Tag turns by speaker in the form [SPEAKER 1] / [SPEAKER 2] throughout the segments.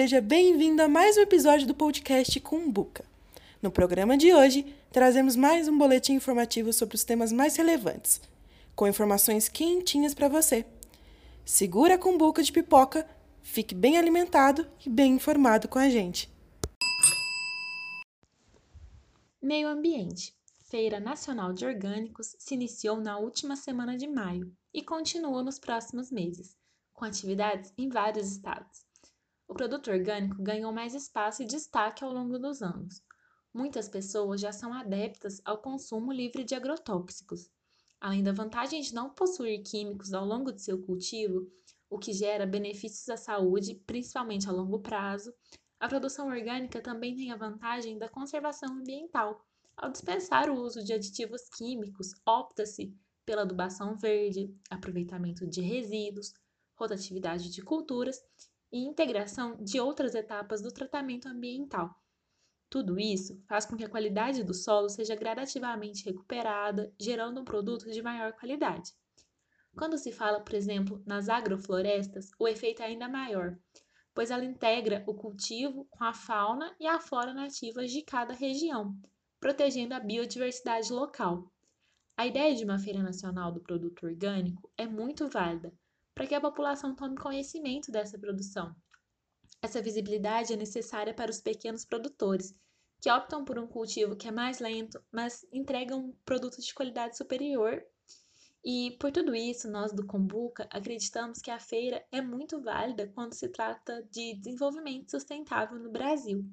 [SPEAKER 1] seja bem-vindo a mais um episódio do podcast Cumbuca. No programa de hoje, trazemos mais um boletim informativo sobre os temas mais relevantes, com informações quentinhas para você. Segura a cumbuca de pipoca, fique bem alimentado e bem informado com a gente.
[SPEAKER 2] Meio Ambiente. Feira Nacional de Orgânicos se iniciou na última semana de maio e continua nos próximos meses, com atividades em vários estados. O produto orgânico ganhou mais espaço e destaque ao longo dos anos. Muitas pessoas já são adeptas ao consumo livre de agrotóxicos. Além da vantagem de não possuir químicos ao longo de seu cultivo, o que gera benefícios à saúde, principalmente a longo prazo, a produção orgânica também tem a vantagem da conservação ambiental. Ao dispensar o uso de aditivos químicos, opta-se pela adubação verde, aproveitamento de resíduos, rotatividade de culturas e integração de outras etapas do tratamento ambiental. Tudo isso faz com que a qualidade do solo seja gradativamente recuperada, gerando um produto de maior qualidade. Quando se fala, por exemplo, nas agroflorestas, o efeito é ainda maior, pois ela integra o cultivo com a fauna e a flora nativas de cada região, protegendo a biodiversidade local. A ideia de uma Feira Nacional do Produto Orgânico é muito válida, para que a população tome conhecimento dessa produção. Essa visibilidade é necessária para os pequenos produtores, que optam por um cultivo que é mais lento, mas entrega um produto de qualidade superior. E por tudo isso, nós do Combuca acreditamos que a feira é muito válida quando se trata de desenvolvimento sustentável no Brasil.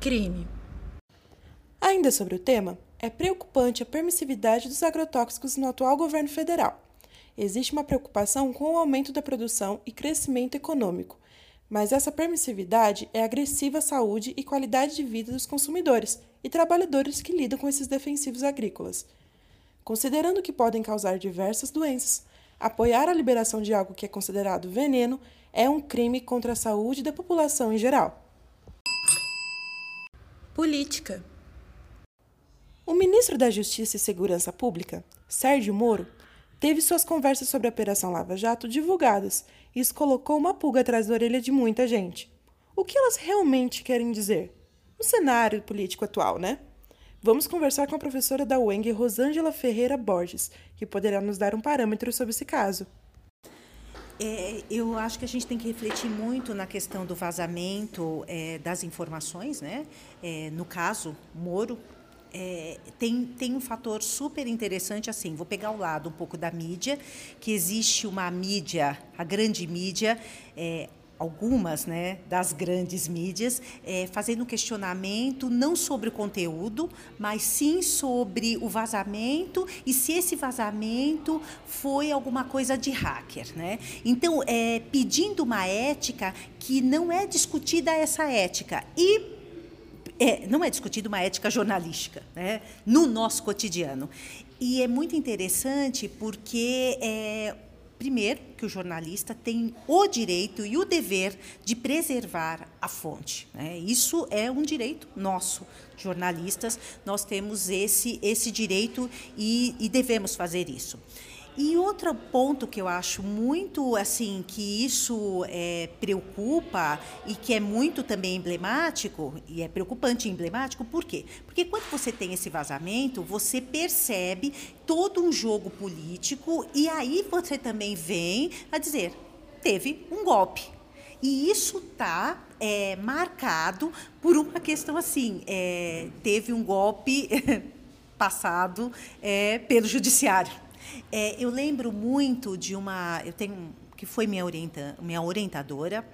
[SPEAKER 1] Crime. Ainda sobre o tema, é preocupante a permissividade dos agrotóxicos no atual governo federal. Existe uma preocupação com o aumento da produção e crescimento econômico, mas essa permissividade é agressiva à saúde e qualidade de vida dos consumidores e trabalhadores que lidam com esses defensivos agrícolas. Considerando que podem causar diversas doenças, apoiar a liberação de algo que é considerado veneno é um crime contra a saúde da população em geral. Política. O ministro da Justiça e Segurança Pública, Sérgio Moro, teve suas conversas sobre a Operação Lava Jato divulgadas e isso colocou uma pulga atrás da orelha de muita gente. O que elas realmente querem dizer? No cenário político atual, né? Vamos conversar com a professora da UENG, Rosângela Ferreira Borges, que poderá nos dar um parâmetro sobre esse caso.
[SPEAKER 3] É, eu acho que a gente tem que refletir muito na questão do vazamento é, das informações, né? É, no caso, Moro é, tem, tem um fator super interessante assim. Vou pegar o lado um pouco da mídia, que existe uma mídia, a grande mídia, é, algumas né, das grandes mídias, é, fazendo questionamento não sobre o conteúdo, mas sim sobre o vazamento e se esse vazamento foi alguma coisa de hacker. Né? Então, é, pedindo uma ética que não é discutida essa ética. E é, não é discutida uma ética jornalística né, no nosso cotidiano. E é muito interessante porque, é, primeiro, que o jornalista tem o direito e o dever de preservar a fonte. Né? Isso é um direito nosso, jornalistas, nós temos esse, esse direito e, e devemos fazer isso. E outro ponto que eu acho muito assim que isso é, preocupa e que é muito também emblemático e é preocupante e emblemático, por quê? Porque quando você tem esse vazamento, você percebe todo um jogo político e aí você também vem a dizer teve um golpe. E isso está é, marcado por uma questão assim, é, teve um golpe passado é, pelo judiciário. É, eu lembro muito de uma. Eu tenho que foi minha, orienta, minha orientadora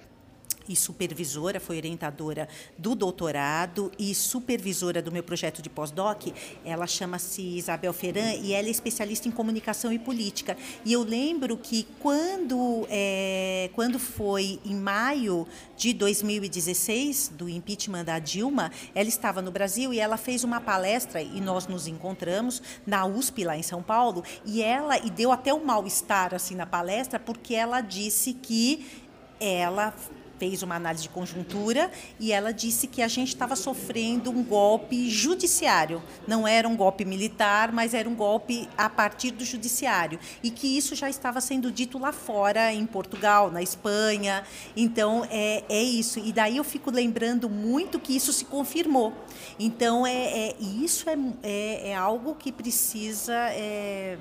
[SPEAKER 3] e supervisora, foi orientadora do doutorado e supervisora do meu projeto de pós-doc. Ela chama-se Isabel Ferran e ela é especialista em comunicação e política. E eu lembro que quando, é, quando foi em maio de 2016, do impeachment da Dilma, ela estava no Brasil e ela fez uma palestra e nós nos encontramos na USP, lá em São Paulo, e ela e deu até um mal-estar assim na palestra, porque ela disse que ela fez uma análise de conjuntura e ela disse que a gente estava sofrendo um golpe judiciário. Não era um golpe militar, mas era um golpe a partir do judiciário. E que isso já estava sendo dito lá fora, em Portugal, na Espanha. Então, é, é isso. E daí eu fico lembrando muito que isso se confirmou. Então, é, é isso é, é, é algo que precisa. É,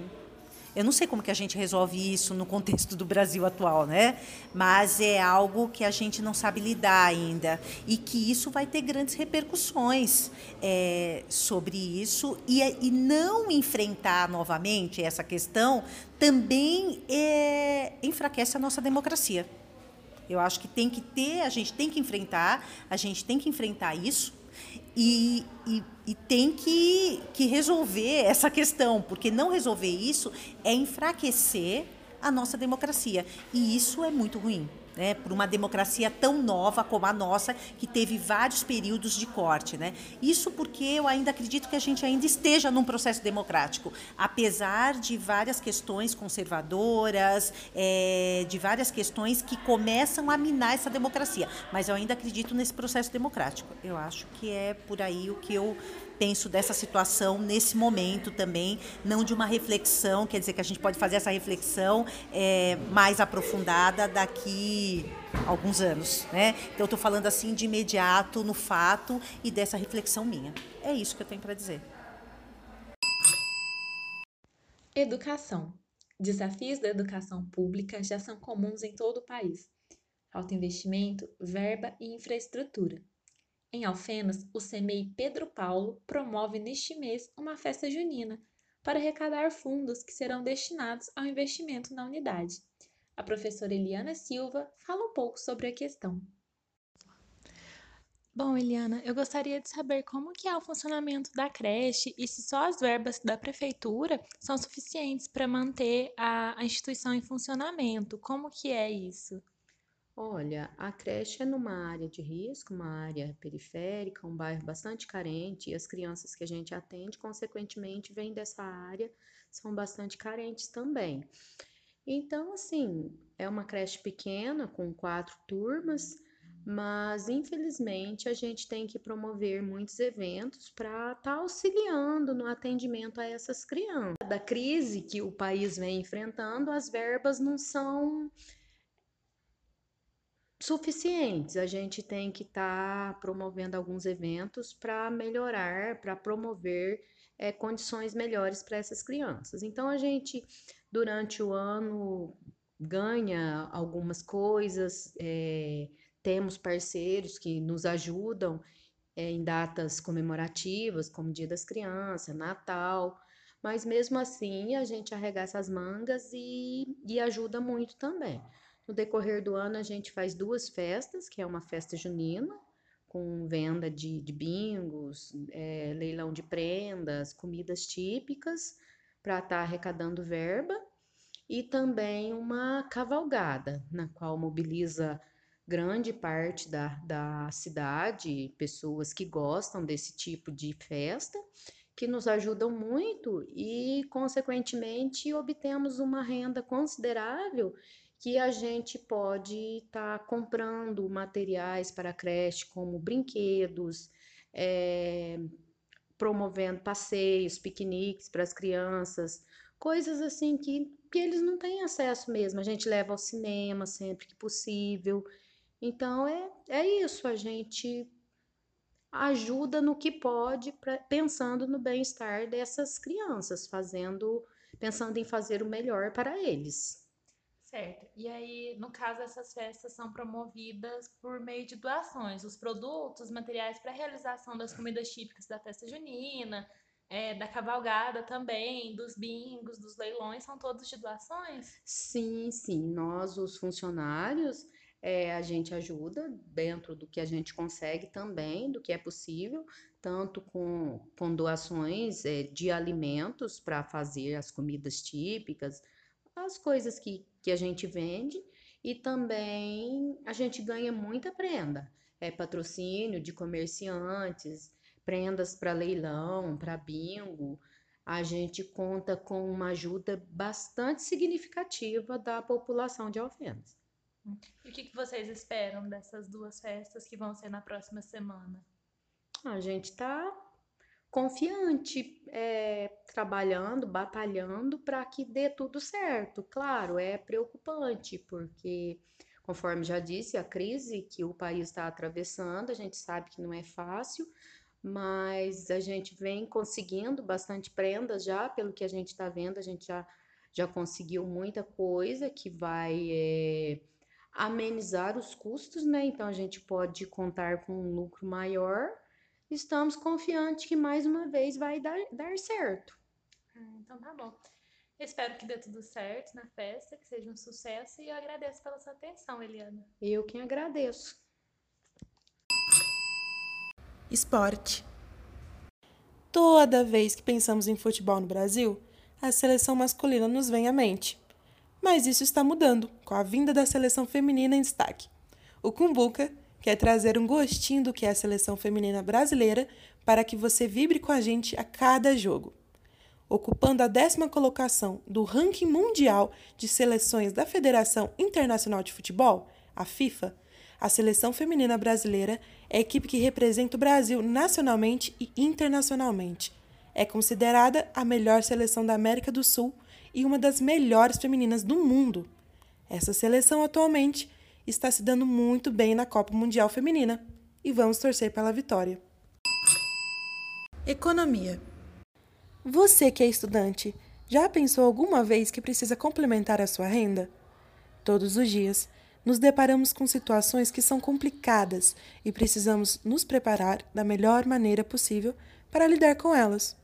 [SPEAKER 3] eu não sei como que a gente resolve isso no contexto do Brasil atual, né? Mas é algo que a gente não sabe lidar ainda e que isso vai ter grandes repercussões é, sobre isso e, e não enfrentar novamente essa questão também é, enfraquece a nossa democracia. Eu acho que tem que ter, a gente tem que enfrentar, a gente tem que enfrentar isso e, e, e, tem que, que resolver essa questão, porque não resolver isso é enfraquecer a nossa democracia. E isso é muito ruim né, por uma democracia tão nova como a nossa, que teve vários períodos de corte. Né? Isso porque eu ainda acredito que a gente ainda esteja num processo democrático, apesar de várias questões conservadoras, é, de várias questões que começam a minar essa democracia. Mas eu ainda acredito nesse processo democrático. Eu acho que é por aí o que eu penso dessa situação nesse momento também, não de uma reflexão, quer dizer que a gente pode fazer essa reflexão é, mais aprofundada daqui alguns anos, né? Então estou falando assim de imediato no fato e dessa reflexão minha. É isso que eu tenho para dizer.
[SPEAKER 2] Educação. Desafios da educação pública já são comuns em todo o país. Falta investimento, verba e infraestrutura. Em Alfenas, o CEMEI Pedro Paulo promove neste mês uma festa junina para arrecadar fundos que serão destinados ao investimento na unidade. A professora Eliana Silva fala um pouco sobre a questão.
[SPEAKER 4] Bom, Eliana, eu gostaria de saber como que é o funcionamento da creche e se só as verbas da prefeitura são suficientes para manter a, a instituição em funcionamento. Como que é isso?
[SPEAKER 5] Olha, a creche é numa área de risco, uma área periférica, um bairro bastante carente, e as crianças que a gente atende, consequentemente, vêm dessa área, são bastante carentes também. Então, assim, é uma creche pequena, com quatro turmas, mas infelizmente a gente tem que promover muitos eventos para estar tá auxiliando no atendimento a essas crianças. Da crise que o país vem enfrentando, as verbas não são suficientes. A gente tem que estar tá promovendo alguns eventos para melhorar, para promover é, condições melhores para essas crianças. Então, a gente, durante o ano, ganha algumas coisas, é, temos parceiros que nos ajudam é, em datas comemorativas, como Dia das Crianças, Natal. Mas mesmo assim, a gente arregaça as mangas e, e ajuda muito também. No decorrer do ano, a gente faz duas festas, que é uma festa junina, com venda de, de bingos, é, leilão de prendas, comidas típicas, para estar tá arrecadando verba, e também uma cavalgada, na qual mobiliza grande parte da, da cidade, pessoas que gostam desse tipo de festa, que nos ajudam muito e, consequentemente, obtemos uma renda considerável que a gente pode estar tá comprando materiais para a creche, como brinquedos, é, promovendo passeios, piqueniques para as crianças, coisas assim que, que eles não têm acesso mesmo. A gente leva ao cinema sempre que possível. Então é, é isso, a gente ajuda no que pode, pra, pensando no bem-estar dessas crianças, fazendo, pensando em fazer o melhor para eles.
[SPEAKER 4] Certo. E aí, no caso, essas festas são promovidas por meio de doações. Os produtos, materiais para realização das comidas típicas da festa junina, é, da cavalgada também, dos bingos, dos leilões, são todos de doações?
[SPEAKER 5] Sim, sim. Nós, os funcionários, é, a gente ajuda dentro do que a gente consegue também, do que é possível, tanto com, com doações é, de alimentos para fazer as comidas típicas, as coisas que, que a gente vende e também a gente ganha muita prenda. É patrocínio de comerciantes, prendas para leilão, para bingo. A gente conta com uma ajuda bastante significativa da população de Alfenas.
[SPEAKER 4] E o que, que vocês esperam dessas duas festas que vão ser na próxima semana?
[SPEAKER 5] A gente está confiante, é, trabalhando, batalhando para que dê tudo certo. Claro, é preocupante, porque, conforme já disse, a crise que o país está atravessando, a gente sabe que não é fácil, mas a gente vem conseguindo bastante prendas já, pelo que a gente está vendo, a gente já, já conseguiu muita coisa que vai é, amenizar os custos, né? Então a gente pode contar com um lucro maior estamos confiantes que mais uma vez vai dar, dar certo.
[SPEAKER 4] Ah, então tá bom. Espero que dê tudo certo na festa, que seja um sucesso e eu agradeço pela sua atenção, Eliana.
[SPEAKER 5] Eu quem agradeço.
[SPEAKER 1] Esporte. Toda vez que pensamos em futebol no Brasil, a seleção masculina nos vem à mente. Mas isso está mudando com a vinda da seleção feminina em destaque. O Cumbuca quer trazer um gostinho do que é a seleção feminina brasileira para que você vibre com a gente a cada jogo. Ocupando a décima colocação do ranking mundial de seleções da Federação Internacional de Futebol, a FIFA, a seleção feminina brasileira é a equipe que representa o Brasil nacionalmente e internacionalmente. É considerada a melhor seleção da América do Sul e uma das melhores femininas do mundo. Essa seleção atualmente está se dando muito bem na Copa Mundial Feminina e vamos torcer pela vitória. Economia. Você que é estudante, já pensou alguma vez que precisa complementar a sua renda? Todos os dias, nos deparamos com situações que são complicadas e precisamos nos preparar da melhor maneira possível para lidar com elas.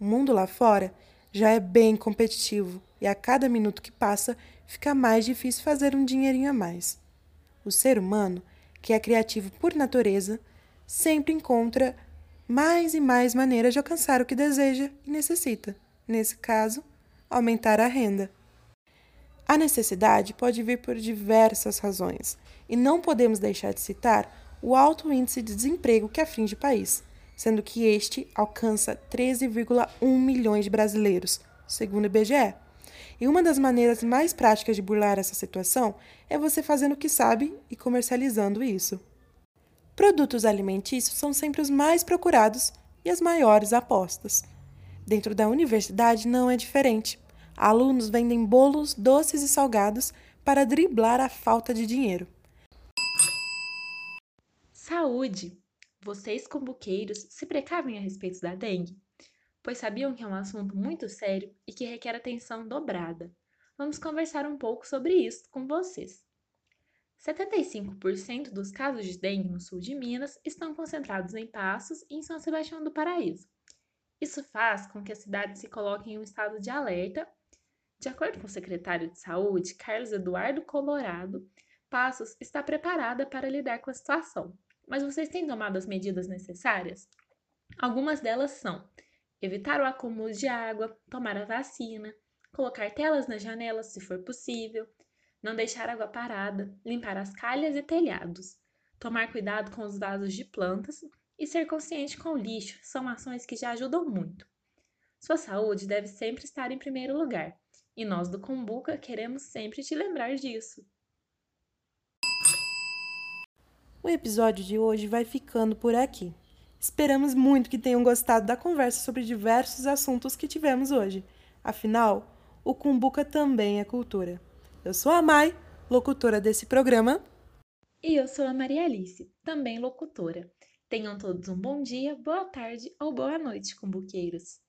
[SPEAKER 1] O mundo lá fora já é bem competitivo e a cada minuto que passa fica mais difícil fazer um dinheirinho a mais. O ser humano, que é criativo por natureza, sempre encontra mais e mais maneiras de alcançar o que deseja e necessita. Nesse caso, aumentar a renda. A necessidade pode vir por diversas razões, e não podemos deixar de citar o alto índice de desemprego que aflige o país, sendo que este alcança 13,1 milhões de brasileiros, segundo o IBGE. E uma das maneiras mais práticas de burlar essa situação é você fazendo o que sabe e comercializando isso. Produtos alimentícios são sempre os mais procurados e as maiores apostas. Dentro da universidade não é diferente. Alunos vendem bolos, doces e salgados para driblar a falta de dinheiro.
[SPEAKER 2] Saúde! Vocês, combuqueiros, se precavem a respeito da dengue? Pois sabiam que é um assunto muito sério e que requer atenção dobrada. Vamos conversar um pouco sobre isso com vocês. 75% dos casos de dengue no sul de Minas estão concentrados em Passos e em São Sebastião do Paraíso. Isso faz com que a cidade se coloque em um estado de alerta. De acordo com o secretário de Saúde, Carlos Eduardo Colorado, Passos está preparada para lidar com a situação. Mas vocês têm tomado as medidas necessárias? Algumas delas são evitar o acúmulo de água, tomar a vacina, colocar telas nas janelas se for possível, não deixar água parada, limpar as calhas e telhados, tomar cuidado com os vasos de plantas e ser consciente com o lixo são ações que já ajudam muito. Sua saúde deve sempre estar em primeiro lugar e nós do Combuca queremos sempre te lembrar disso.
[SPEAKER 1] O episódio de hoje vai ficando por aqui. Esperamos muito que tenham gostado da conversa sobre diversos assuntos que tivemos hoje. Afinal, o Cumbuca também é cultura. Eu sou a Mai, locutora desse programa.
[SPEAKER 2] E eu sou a Maria Alice, também locutora. Tenham todos um bom dia, boa tarde ou boa noite, cumbuqueiros.